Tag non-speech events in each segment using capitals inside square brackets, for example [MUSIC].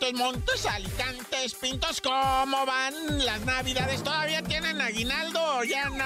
Montes, Montes, Alicantes, Pintos, ¿cómo van las navidades? ¿Todavía tienen aguinaldo? Ya no.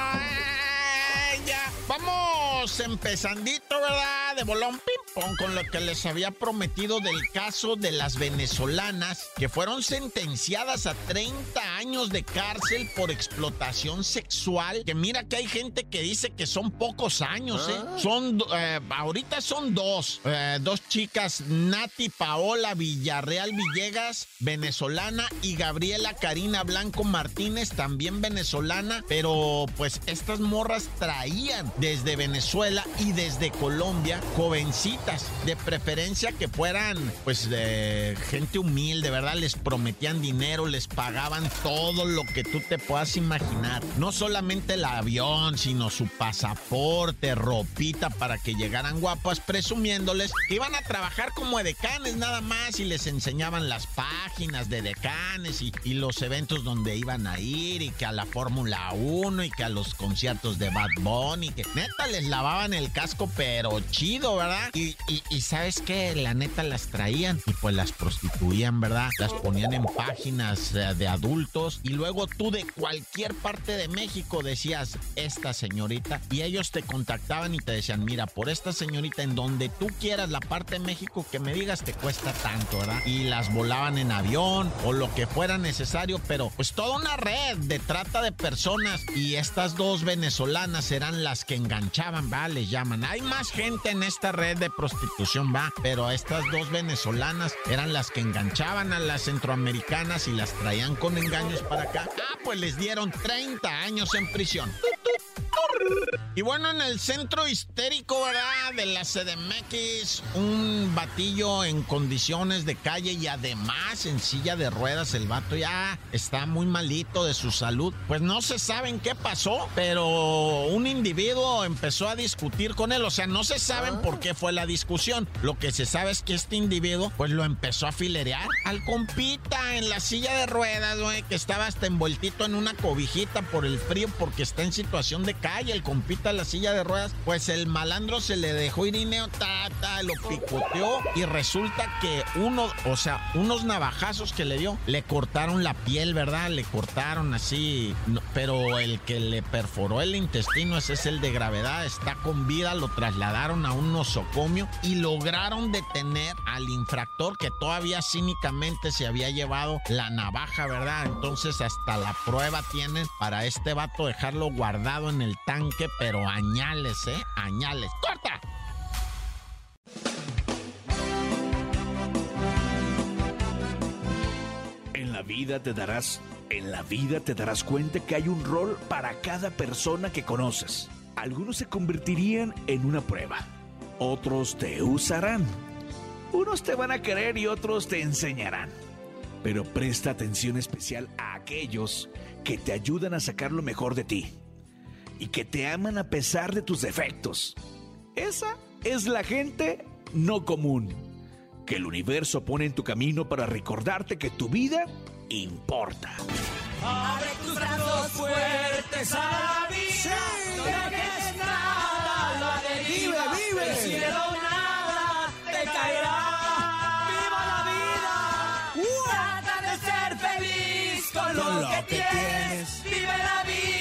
ya. Vamos empezandito, ¿verdad? De bolón ping pong con lo que les había prometido del caso de las venezolanas que fueron sentenciadas a 30 años de cárcel por explotación sexual. Que mira que hay gente que dice que son pocos años, ¿eh? Ah. Son, eh, ahorita son dos, eh, dos chicas, Nati Paola Villarreal Villegas, venezolana, y Gabriela Karina Blanco Martínez, también venezolana, pero pues estas morras traían desde Venezuela y desde Colombia, jovencitas, de preferencia que fueran pues de gente humilde, ¿verdad? Les prometían dinero, les pagaban todo lo que tú te puedas imaginar. No solamente el avión, sino su pasaporte, ropita para que llegaran guapas, presumiéndoles que iban a trabajar como decanes nada más y les enseñaban las páginas de decanes y, los eventos donde iban a ir y que a la Fórmula 1 y que a los conciertos de Bad Bunny, que neta les lavaban el casco, pero chido, ¿verdad? Y, sabes qué, la neta las traían y pues las prostituían, ¿verdad? Las ponían en páginas eh, de adultos y luego tú de cualquier parte de México decías, esta señorita, y ellos te contactaban y te decían, mira, por esta señorita en donde tú quieras la parte de México que me digas te cuesta tanto, ¿verdad? Y las volaban en avión o lo que fuera necesario, pero pues toda una red de trata de personas y estas dos venezolanas eran las que enganchaban, va, les llaman. Hay más gente en esta red de prostitución, va, pero estas dos venezolanas eran las que enganchaban a las centroamericanas y las traían con engaños para acá. Ah, pues les dieron 30 años en prisión. Y bueno, en el centro histérico, ¿verdad? De la CDMX, un batillo en condiciones de calle y además en silla de ruedas. El vato ya está muy malito de su salud. Pues no se sabe qué pasó, pero un individuo empezó a discutir con él. O sea, no se saben por qué fue la discusión. Lo que se sabe es que este individuo, pues lo empezó a filerear al compita en la silla de ruedas, güey, que estaba hasta envueltito en una cobijita por el frío porque está en situación de calle. El compita la silla de ruedas, pues el malandro se le dejó irineo, ta, lo picoteó y resulta que uno, o sea, unos navajazos que le dio, le cortaron la piel, ¿verdad? Le cortaron así, pero el que le perforó el intestino, ese es el de gravedad, está con vida, lo trasladaron a un nosocomio y lograron detener al infractor que todavía cínicamente se había llevado la navaja, ¿verdad? Entonces hasta la prueba tienen para este vato dejarlo guardado en el tanque, pero pero añales, ¿eh? ¡Corta! En la vida te darás, en la vida te darás cuenta que hay un rol para cada persona que conoces. Algunos se convertirían en una prueba, otros te usarán. Unos te van a querer y otros te enseñarán. Pero presta atención especial a aquellos que te ayudan a sacar lo mejor de ti y que te aman a pesar de tus defectos. Esa es la gente no común, que el universo pone en tu camino para recordarte que tu vida importa. Abre tus brazos fuertes a la vida, no dejes nada la deriva, vive, vive. el cielo nada te caerá. ¡Viva la vida! Trata de ser feliz con, lo, que, tienes. Vive la vida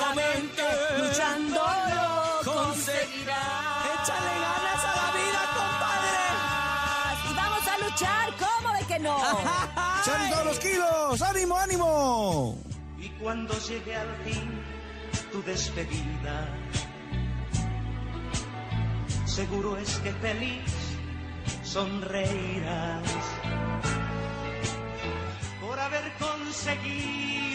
intensamente, luchando lo conseguirás. Échale ganas a la vida, compadre. Y vamos a luchar, ¿cómo de que no? [LAUGHS] ¡Salen todos los kilos! ¡Ánimo, ánimo! Y cuando llegue al fin tu despedida, seguro es que feliz sonreirás por haber conseguido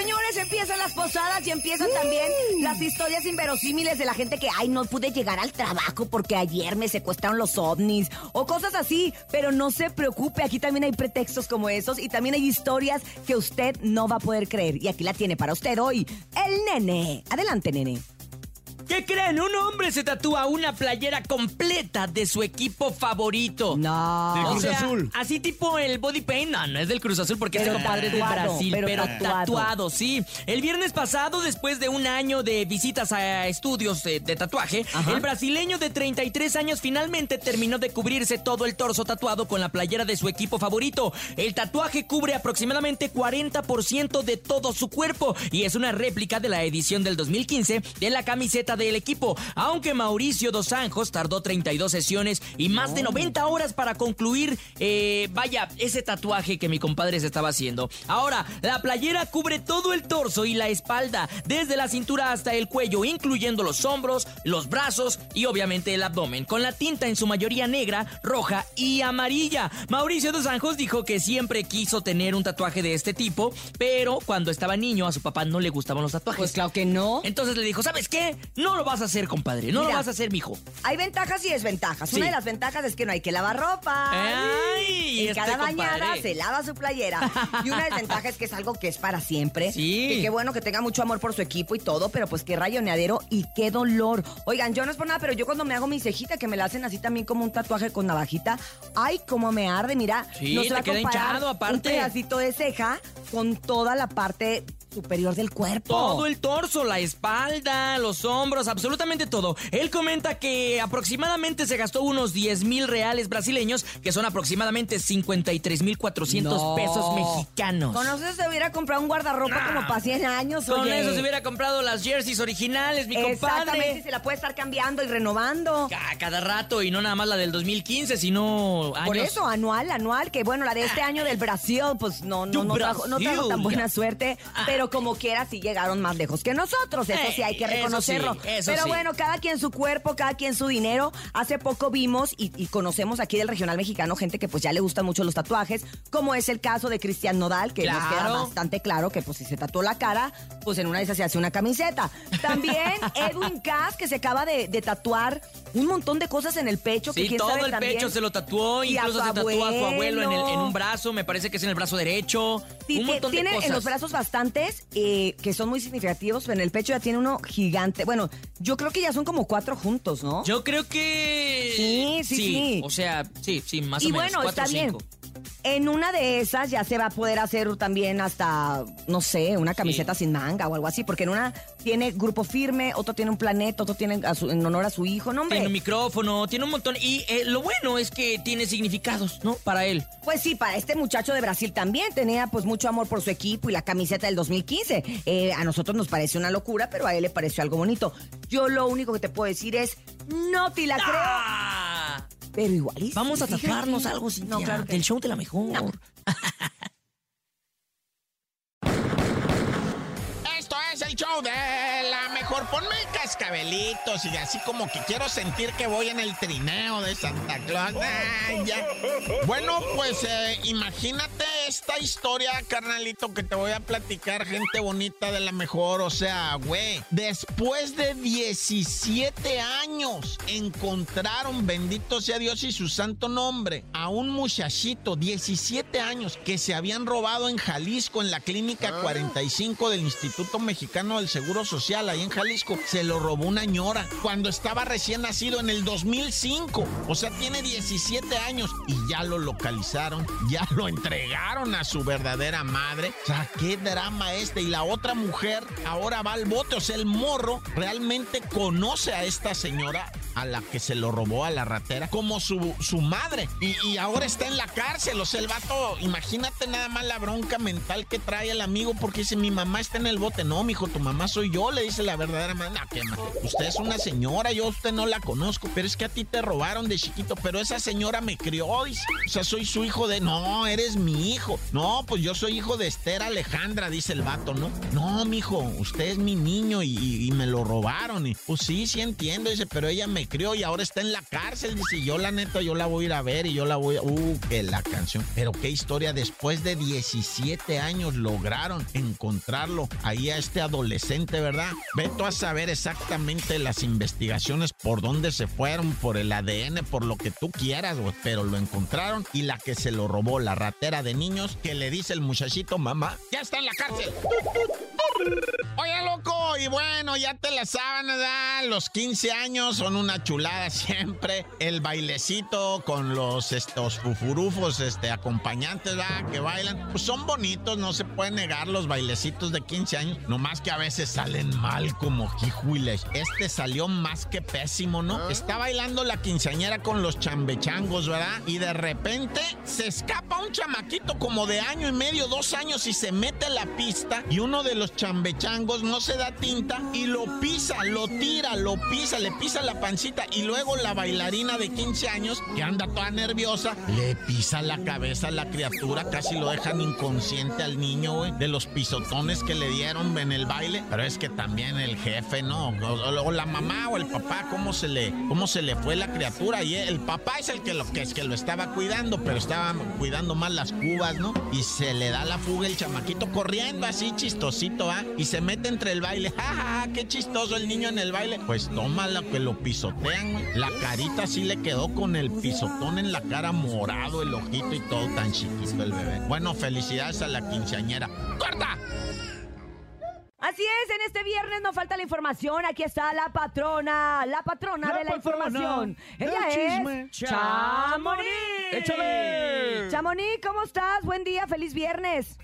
Señores, empiezan las posadas y empiezan también las historias inverosímiles de la gente que, ay, no pude llegar al trabajo porque ayer me secuestraron los ovnis o cosas así. Pero no se preocupe, aquí también hay pretextos como esos y también hay historias que usted no va a poder creer. Y aquí la tiene para usted hoy, el nene. Adelante, nene. ¿Qué creen? Un hombre se tatúa una playera completa de su equipo favorito. No. Del O Cruz sea, Azul. así tipo el body paint, no, no es del Cruz Azul porque Pero es el compadre del tatuado, Brasil, pero pero, tatuado. tatuado. sí. El viernes pasado, después de un año de visitas a estudios de, de tatuaje, Ajá. el brasileño de 33 años finalmente terminó de cubrirse todo el torso tatuado con la playera de su equipo favorito. El tatuaje cubre aproximadamente 40% de todo su cuerpo y es una réplica de la edición del 2015 de la camiseta del equipo. Aunque Mauricio Dos Anjos tardó 32 sesiones y más de 90 horas para concluir, eh, vaya, ese tatuaje que mi compadre se estaba haciendo. Ahora, la playera cubre todo el torso y la espalda, desde la cintura hasta el cuello, incluyendo los hombros, los brazos y obviamente el abdomen, con la tinta en su mayoría negra, roja y amarilla. Mauricio Dos Anjos dijo que siempre quiso tener un tatuaje de este tipo, pero cuando estaba niño a su papá no le gustaban los tatuajes. Pues claro que no. Entonces le dijo, ¿sabes qué? No lo vas a hacer, compadre. No Mira. lo vas a hacer, mijo. Hay ventajas y desventajas. Sí. Una de las ventajas es que no hay que lavar ropa. Ay, en este cada bañada compadre. se lava su playera. Y una desventaja es que es algo que es para siempre. Sí. Que qué bueno que tenga mucho amor por su equipo y todo, pero pues qué rayoneadero y qué dolor. Oigan, yo no es por nada, pero yo cuando me hago mi cejita, que me la hacen así también como un tatuaje con navajita, ay, cómo me arde, mira. Sí, no se va a comparar hinchado, aparte. Un pedacito de ceja con toda la parte superior del cuerpo. Todo el torso, la espalda, los hombros, absolutamente todo. Él comenta que aproximadamente se gastó unos 10 mil reales brasileños, que son aproximadamente 53 mil 400 No. pesos mexicanos. Con eso se hubiera comprado un guardarropa Nah. como para 100 años. Con oye. eso se hubiera comprado las jerseys originales, mi Exactamente, compadre. se la puede estar cambiando y renovando. Ca- Cada rato y no nada más la del 2015, sino años. Por eso, anual, anual, que bueno, la de este año del Brasil, pues no, no, no, trajo, no trajo tan buena suerte, pero como quiera sí llegaron más lejos que nosotros, eso sí hay que eso reconocerlo. sí, eso pero sí. bueno, cada quien su cuerpo, cada quien su dinero. Hace poco vimos y, y conocemos aquí del regional mexicano gente que pues ya le gustan mucho los tatuajes, como es el caso de Cristian Nodal, que nos queda Claro. bastante claro que pues si se tatuó la cara, pues en una de esas se hace una camiseta. También [LAUGHS] Edwin Cass, que se acaba de, de tatuar un montón de cosas en el pecho. Sí, todo el también. pecho se lo tatuó, Y incluso se tatuó a su abuelo en, el- en abuelo. un brazo, me parece que es en el brazo derecho. Sí, un montón tiene de cosas. en los brazos eh, que son muy significativos, pero en el pecho ya tiene uno gigante. Bueno, yo creo que ya son como cuatro juntos, ¿no? Yo creo que. Sí, sí, sí. O sea, sí, sí, más y o menos. bueno, cuatro está o bien. En una de esas ya se va a poder hacer también hasta, no sé, una camiseta sin manga o algo así, porque en una tiene grupo firme, otro tiene un planeta, otro tiene a su- en honor a su hijo, ¿no, hombre? Tiene un micrófono, tiene un montón. Y eh, lo bueno es que tiene significados, ¿no? Para él. Pues sí, para este muchacho de Brasil también tenía pues mucho amor por su equipo y la camiseta del 2015. Eh, a nosotros nos parece una locura, pero a él le pareció algo bonito. Yo lo único que te puedo decir es, no te la creo, ¡Ah! Pero igual. Vamos a tatuarnos algo, No, Cintia, claro que Del show de la mejor. No. [LAUGHS] Esto es el show de la mejor. Ponme cascabelitos y así como que quiero sentir que voy en el trineo de Santa Claus. Ay, ya. Bueno, pues eh, imagínate esta historia, carnalito, que te voy a platicar, gente bonita de la mejor. O sea, güey, después de 17 años encontraron, bendito sea Dios y su santo nombre, a un muchachito, 17 años, que se habían robado en Jalisco, en la clínica 45 del Instituto Mexicano del Seguro Social, ahí en Jalisco. Se lo robó una ñora cuando estaba recién nacido en el 2005. O sea, tiene 17 años y ya lo localizaron, ya lo entregaron a su verdadera madre. O sea, qué drama este. Y la otra mujer ahora va al bote. O sea, el morro realmente conoce a esta señora a la que se lo robó a la ratera como su, su madre. Y, y ahora está en la cárcel. O sea, el vato, imagínate nada más la bronca mental que trae el amigo porque dice, mi mamá está en el bote. No, mijo, tu mamá soy yo, le dice la verdadera madre. No, ¿qué más? Usted es una señora, yo a usted no la conozco, pero es que a ti te robaron de chiquito, pero esa señora me crió, dice. O sea, soy su hijo de... No, eres mi hijo. No, pues yo soy hijo de Esther Alejandra, dice el vato, ¿no? No, mijo, usted es mi niño y, y- y me lo robaron. Y, pues sí, sí entiendo, dice, pero ella me crió y ahora está en la cárcel. Dice, yo la neta, yo la voy a ir a ver y yo la voy a... Uh, que la canción. Pero qué historia, después de 17 años lograron encontrarlo ahí a este adolescente, ¿verdad? Veto a saber exactamente las investigaciones por dónde se fueron, por el ADN, por lo que tú quieras. Pero lo encontraron y la que se lo robó, la ratera de niños, que le dice el muchachito, mamá, ya está en la cárcel. Oye, loco, y bueno, ya te la saben, ¿verdad? Los 15 años son una chulada siempre. El bailecito con los estos fufurufos, este, acompañantes, ¿verdad? Que bailan. Pues son bonitos, no se puede negar los bailecitos de 15 años. Nomás que a veces salen mal como jijuiles. Este salió más que pésimo, ¿no? Está bailando la quinceañera con los chambechangos, ¿verdad? Y de repente se escapa un chamaquito como de año y medio, dos años y se mete a la pista y uno de los chambechangos no se da tinta y lo pisa, lo tira, lo pisa, le pisa la pancita y luego la bailarina de 15 años, que anda toda nerviosa, le pisa la cabeza a la criatura, casi lo dejan inconsciente al niño, güey, de los pisotones que le dieron en el baile. Pero es que también el jefe, ¿no? O, la mamá o el papá, ¿cómo se le, cómo se le fue la criatura? Y el papá es el que lo es que lo estaba cuidando, pero estaba cuidando más las cubas, ¿no? Y se le da la fuga el chamaquito corriendo así chistosito, ¿ah? Y se mete entre el baile. [LAUGHS] ¡Ja, ja, ja! ¡Qué chistoso el niño en el baile! Pues toma lo que lo pisotean. La carita sí le quedó con el pisotón en la cara morado, el ojito y todo tan chiquito el bebé. Bueno, felicidades a la quinceañera. ¡Corta! Así es, en este viernes no falta la información. Aquí está la patrona, la patrona La de la patrona información. del Ella chisme. es Chamonix. ¡Échale! Chamonix, ¿cómo estás? Buen día, feliz viernes.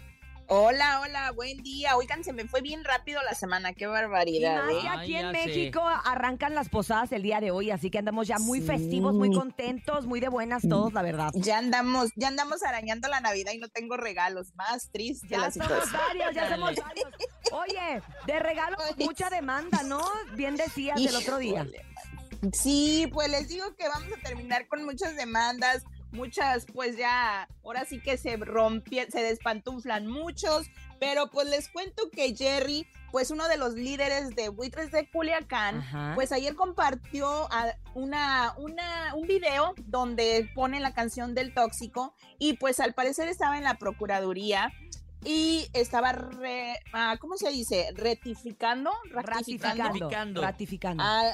Hola, hola, buen día. Oigan, se me fue bien rápido la semana, qué Y barbaridad. más ¿eh? que aquí Ay, en sé. México arrancan las posadas el día de hoy, así que andamos ya muy Sí. festivos, muy contentos, muy de buenas todos, la verdad. Ya andamos, ya andamos arañando la Navidad y no tengo regalos. Más triste Ya la somos situación. varios, ya somos varios. Oye, de regalo Oye, mucha demanda, ¿no? Bien decías el otro día. Sí, pues les digo que vamos a terminar con muchas demandas, muchas, pues ya, ahora sí que se rompieron, se despantuflan muchos, pero pues les cuento que Jerry, pues uno de los líderes de Buitres de Culiacán, Ajá. pues ayer compartió una, una, un video donde pone la canción del tóxico y pues al parecer estaba en la Procuraduría y estaba, re- ah, ¿cómo se dice? Ratificando, ratificando, Ratificando. ratificando. Ah,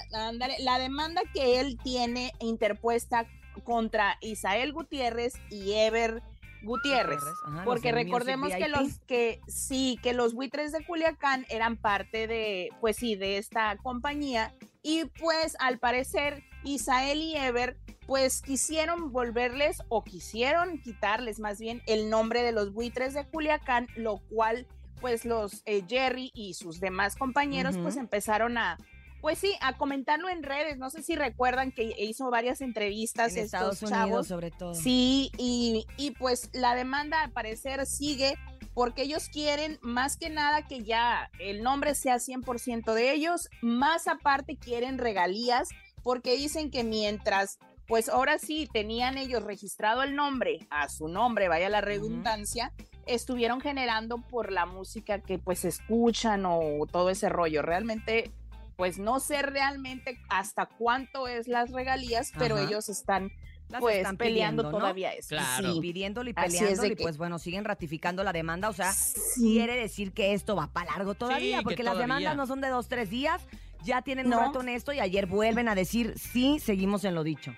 la demanda que él tiene interpuesta contra Isael Gutiérrez y Ever Gutiérrez. Ajá, Porque recordemos que los que sí, que los buitres de Culiacán eran parte de, pues sí, de esta compañía. Y pues al parecer Isael y Ever pues quisieron volverles o quisieron quitarles más bien el nombre de los buitres de Culiacán, lo cual pues los eh, Jerry y sus demás compañeros pues empezaron a pues sí, a comentarlo en redes. No sé si recuerdan que hizo varias entrevistas en Estados Unidos chavos. sobre todo. Sí, y, y pues la demanda al parecer sigue porque ellos quieren más que nada que ya el nombre sea 100% de ellos, más aparte quieren regalías porque dicen que mientras, pues ahora sí tenían ellos registrado el nombre a su nombre, vaya la redundancia, estuvieron generando por la música que pues escuchan o todo ese rollo. Realmente, pues no sé realmente hasta cuánto es las regalías, pero Ajá. ellos están Las pues están peleando pidiendo, ¿no? todavía eso. Claro. Sí. pidiéndolo y peleándolo y que- pues bueno, siguen ratificando la demanda, o sea, Sí. quiere decir que esto va para largo todavía, que porque las todavía. demandas no son de dos, tres días, ya tienen un rato en esto y ayer vuelven a decir, sí, seguimos en lo dicho.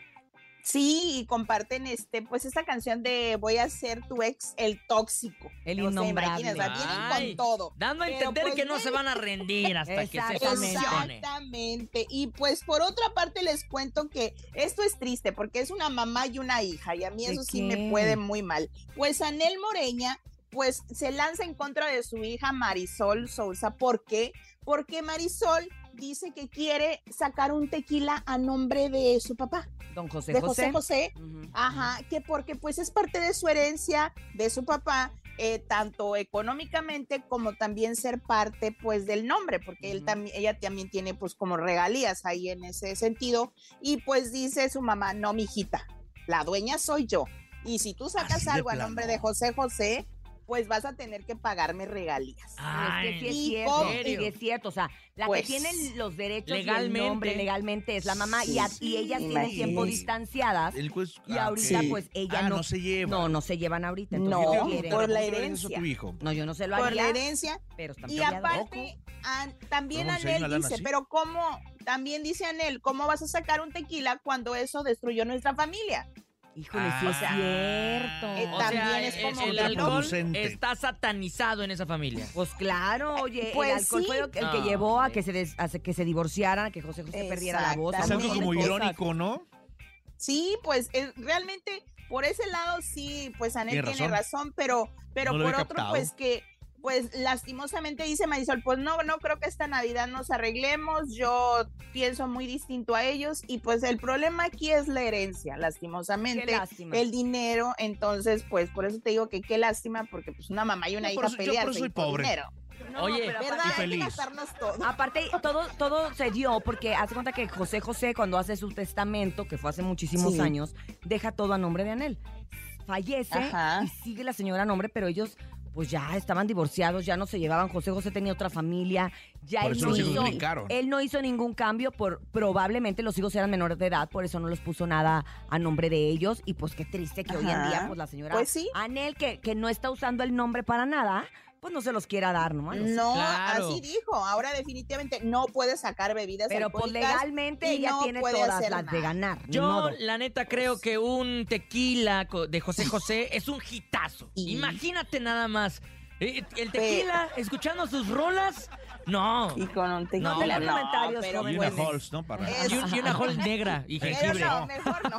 Sí, y comparten este, pues esta canción de Voy a ser tu ex, el tóxico. El innombrable. imagínate, o sea, vienen con todo. Dando a entender pues, que no se van a rendir hasta que se solucione. Exactamente. Y pues por otra parte les cuento que esto es triste porque es una mamá y una hija y a mí ¿De eso sí qué? me puede muy mal. Pues Anel Moreña pues se lanza en contra de su hija Marisol Sousa. ¿Por qué? Porque Marisol dice que quiere sacar un tequila a nombre de su papá, Don José de José. José. Ajá, que porque pues es parte de su herencia, de su papá, eh, tanto económicamente como también ser parte pues del nombre, porque él también, ella también tiene pues como regalías ahí en ese sentido. Y pues dice su mamá, no, mijita, la dueña soy yo. Y si tú sacas Así algo a nombre de José José, pues vas a tener que pagarme regalías. Pero es que sí es ¿Y cierto, sí es cierto, o sea, la Pues, que tiene los derechos legalmente. y el nombre legalmente es la mamá y, a- y ellas tienen tiempo distanciadas El juez- y ah, ahorita pues ella Ah, no, no se lleva. No, no se llevan ahorita, No, entonces ¿Por no qué? quieren. por la ¿Por herencia. tu hijo? No, yo no se lo Por haría, la herencia. pero Y aparte, también ¿Cómo se hay Anel dice, así? pero ¿cómo? También dice Anel, ¿cómo vas a sacar un tequila cuando eso destruyó nuestra familia? Híjole, sí es Ah. cierto. Eh, O También sea, es el- como el, que alcohol está satanizado en esa familia. Pues claro, oye, Pues el alcohol sí. fue el que No, llevó a que se des- a que se divorciaran, a que José José perdiera la voz. Es algo como irónico, ¿no? Sí, pues eh, realmente por ese lado sí, pues Anel Tiene tiene razón, pero, pero No por otro, captado. pues que, pues lastimosamente dice Marisol, pues no, no creo que esta Navidad nos arreglemos, yo pienso muy distinto a ellos y pues el problema aquí es la herencia, Qué lastimosamente. lástima. El dinero, entonces, pues por eso te digo que qué lástima, porque pues una mamá y una Yo por hija eso- yo por soy pobre. dinero. No, Oye, pero aparte- Hay que feliz. gastarnos todo. Aparte, todo, todo se dio porque hace cuenta que José José, cuando hace su testamento, que fue hace muchísimos Sí. años, deja todo a nombre de Anel. Fallece Ajá. y sigue la señora a nombre, pero ellos pues ya estaban divorciados, ya no se llevaban. José José tenía otra familia, ya Por él no, los hijos hizo, él no hizo ningún cambio, por probablemente los hijos eran menores de edad, por eso no les puso nada a nombre de ellos. Y pues qué triste que hoy en día, pues la señora Pues sí. Anel, que, que no está usando el nombre para nada, pues no se los quiera dar, ¿no? No, Claro. así dijo. Ahora definitivamente no puede sacar bebidas Pero pues legalmente ella no tiene puede todas las de ganar. Yo, la neta, creo que un tequila de José José es un hitazo. Y- Imagínate nada más. Eh, El tequila, escuchando sus rolas. No. Y con un tequila. No, tenga no, comentarios, pero. Y una bueno. Halls, ¿no? Para Es- Y, un- y una hol negra y Pero jengibre. no, mejor no.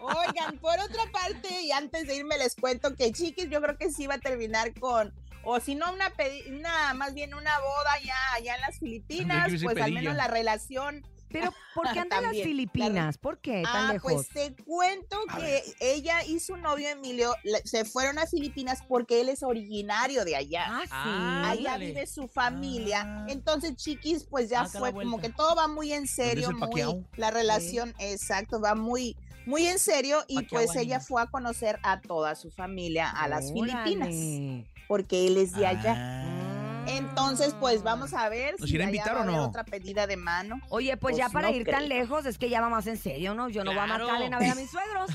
Oigan, por otra parte, y antes de irme les cuento que Chiquis yo creo que sí va a terminar con, o si no, una, una más bien una boda ya allá en las Filipinas, pues al menos la relación. [LAUGHS] Pero, ¿por qué [LAUGHS] andan las También, Filipinas? ¿Por qué tan Ah, lejos? pues te cuento A que ella y su novio Emilio se fueron a Filipinas porque él es originario de allá. ah, sí. Ah, Allá vive su familia. Ah. Entonces, Chiquis, pues ya Acá la fue como que todo va muy en serio, muy la relación, exacto, va muy muy en serio y pues ella fue a conocer a toda su familia a las Filipinas Órale. Porque él es de allá. Ah. Entonces, pues vamos a ver ¿Nos si irá a invitar va o a haber no? otra pedida de mano. Oye, pues, Pues ya para no ir tan lejos, es que ya va más en serio, ¿no? Yo no voy a marcarle a ver a mis [LAUGHS] suegros.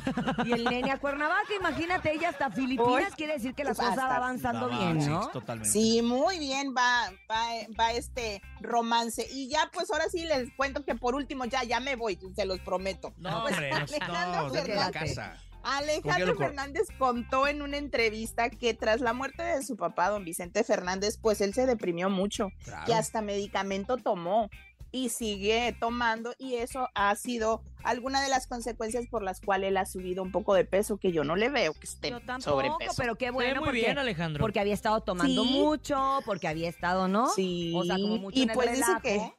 Y el nene a Cuernavaca, imagínate, ella hasta Filipinas, quiere decir que la cosa va avanzando Va, va, bien, sí, ¿no? Totalmente. Sí, muy bien, va, va, va este romance. Y ya, pues ahora sí les cuento que por último ya, ya me voy, se los prometo. No, Pues, hombre, no, no, la Fernández. casa. Alejandro Fernández contó en una entrevista que tras la muerte de su papá, don Vicente Fernández, pues él se deprimió mucho, Claro. que hasta medicamento tomó y sigue tomando y eso ha sido alguna de las consecuencias por las cuales él ha subido un poco de peso que yo no le veo que esté Yo tampoco, sobrepeso. pero qué bueno muy porque, bien, Alejandro. porque había estado tomando Sí. mucho, porque había estado, ¿no? Sí, O sea, como mucho y en el pues dice que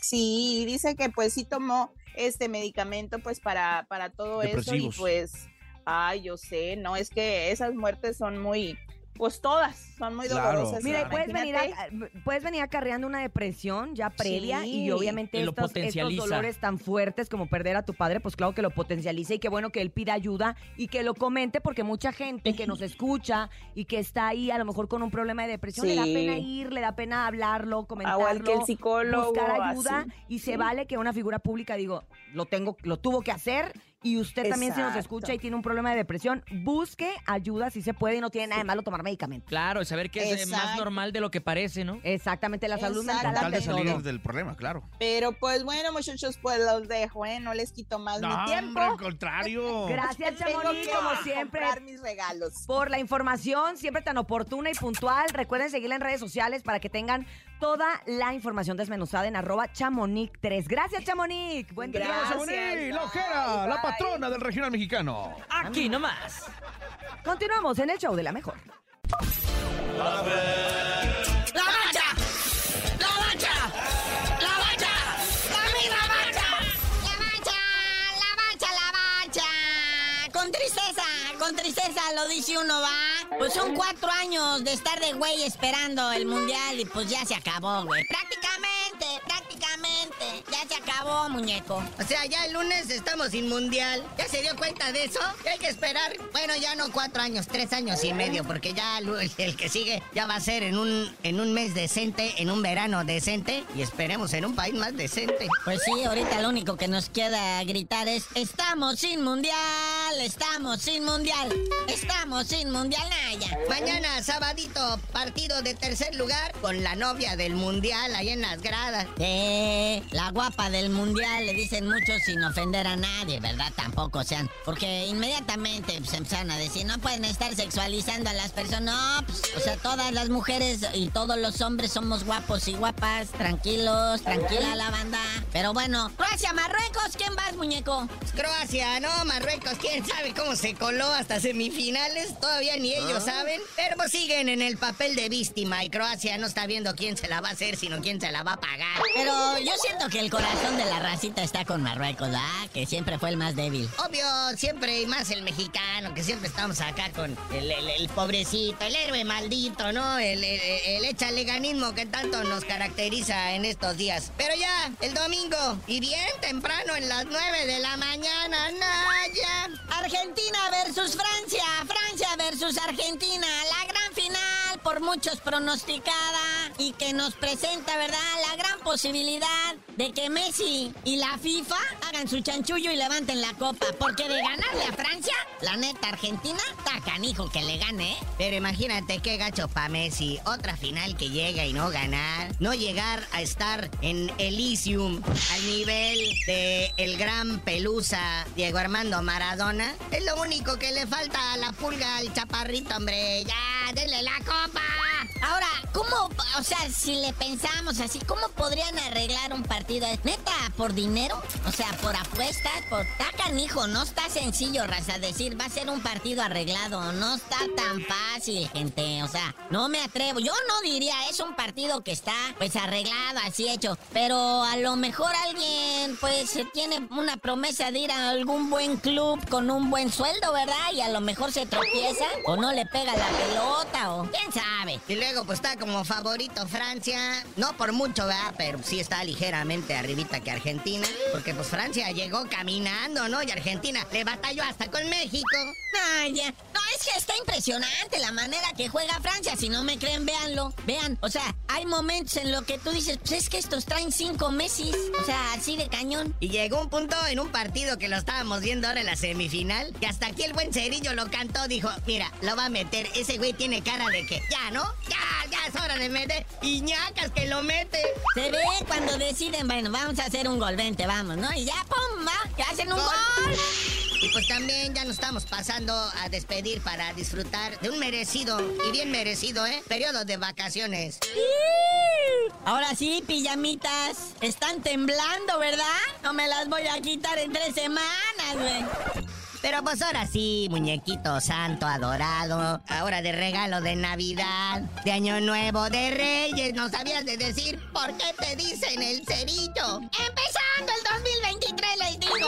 sí, dice que pues sí tomó este medicamento pues para, para todo eso y pues, ay, yo sé, no, es que esas muertes son muy, pues todas son muy Claro, dolorosas. Mira, y Claro. puedes venir, a- puedes venir acarreando una depresión ya previa y obviamente y lo estos, dolores tan fuertes como perder a tu padre, pues claro que lo potencializa y qué bueno que él pida ayuda y que lo comente porque mucha gente que nos [LAUGHS] escucha y que está ahí a lo mejor con un problema de depresión le da pena ir, le da pena hablarlo, comentarlo, Igual que el psicólogo. buscar ayuda así. y se vale que una figura pública digo, lo tengo lo tuvo que hacer y usted también si nos escucha y tiene un problema de depresión, busque ayuda si se puede y no tiene nada de malo tomar medicamentos. Claro, y saber que es más normal de lo que parece, ¿no? Exactamente, la salud Con mental tal de salir todo. del problema, claro. Pero pues bueno, muchachos, pues los dejo, ¿eh? No les quito más No, mi tiempo. al contrario. [LAUGHS] Gracias, Chamonix, como siempre, comprar mis regalos. por la información, siempre tan oportuna y puntual. Recuerden seguirla en redes sociales para que tengan toda la información desmenuzada en arroba chamonix3. Gracias, Chamonix. Buen día. Gracias. Chamonix, la ojera, Bye, la patrona del regional mexicano. Aquí nomás. Continuamos en el show de la mejor. ¡La mancha! Lo dice uno, va. Pues son cuatro años de estar de güey esperando el mundial y pues ya se acabó, güey. Prácticamente, prácticamente, ya se acabó. muñeco. O sea, ya el lunes estamos sin mundial. ¿Ya se dio cuenta de eso? Hay que esperar, bueno, ya no cuatro años, tres años y medio, porque ya el, el que sigue ya va a ser en un, en un mes decente, en un verano decente, y esperemos en un país más decente. Pues sí, ahorita lo único que nos queda gritar es, estamos sin mundial, estamos sin mundial, estamos sin mundial, Naya. Mañana, sabadito, partido de tercer lugar con la novia del mundial ahí en las gradas. Eh, la guapa del mundial, le dicen muchos sin ofender a nadie, ¿verdad? Tampoco sean, porque inmediatamente se empezaron a decir, no pueden estar sexualizando a las personas. No, pues, o sea, todas las mujeres y todos los hombres somos guapos y guapas, tranquilos, tranquila la banda. Pero bueno, Croacia, Marruecos, ¿quién vas, muñeco? Croacia, no, Marruecos, quién sabe cómo se coló hasta semifinales, todavía ni ellos saben. Pero pues siguen en el papel de víctima y Croacia no está viendo quién se la va a hacer, sino quién se la va a pagar. Pero yo siento que el corazón de la racita está con Marruecos, ¿ah? Que siempre fue el más débil. Obvio, siempre y más el mexicano, que siempre estamos acá con el, el- el pobrecito, el héroe maldito, ¿no? El, el, el echaleganismo que tanto nos caracteriza en estos días. Pero ya, el domingo, y bien temprano, en las 9 de la mañana, Naya. Argentina versus Francia, Francia versus Argentina, la gran final, por muchos pronosticada, y que nos presenta, ¿verdad?, la gran posibilidad de que Messi y la FIFA hagan su chanchullo y levanten la copa. Porque de ganarle a Francia, la neta Argentina, está canijo que le gane, ¿eh? Pero imagínate qué gacho pa' Messi. Otra final que llega y no ganar. No llegar a estar en Elysium al nivel de el gran pelusa Diego Armando Maradona. Es lo único que le falta a la pulga al chaparrito, hombre. Ya, denle la copa. Ahora, ¿cómo, o sea, si le pensamos así, cómo podrían arreglar un partido? ¿Neta, por dinero? O sea, por apuestas, por... Está canijo, no está sencillo, raza, decir, va a ser un partido arreglado. No está tan fácil, gente. O sea, no me atrevo. Yo no diría, es un partido que está, pues, arreglado, así hecho. Pero a lo mejor alguien, pues, tiene una promesa de ir a algún buen club con un buen sueldo, ¿verdad? Y a lo mejor se tropieza o no le pega la pelota o... ¿Quién sabe? Luego, pues, está como favorito Francia. No por mucho, ¿verdad? Pero sí está ligeramente arribita que Argentina. Porque, pues, Francia llegó caminando, ¿no? Y Argentina le batalló hasta con México. Ay, ya. No, es que está impresionante la manera que juega Francia. Si no me creen, véanlo. Vean, o sea, hay momentos en lo que tú dices, pues es que estos traen cinco Messi. O sea, así de cañón. Y llegó un punto en un partido que lo estábamos viendo ahora en la semifinal, que hasta aquí el buen Cerillo lo cantó, dijo, mira, lo va a meter. Ese güey tiene cara de que, ya, ¿no? Ya, ya es hora de meter. Y ñacas que lo mete. Se ve cuando deciden, bueno, vamos a hacer un gol, vente, vamos, ¿no? Y ya, pum, va, que hacen un gol. Y pues también ya nos estamos pasando a despedir para disfrutar de un merecido y bien merecido, ¿eh? Periodo de vacaciones. Ahora sí, pijamitas, están temblando, ¿verdad? No me las voy a quitar en tres semanas, güey. Pero pues ahora sí, muñequito santo adorado, ahora de regalo de Navidad, de Año Nuevo, de Reyes, ¿no sabías de decir por qué te dicen el cerillo? Empezando el 2023 les digo.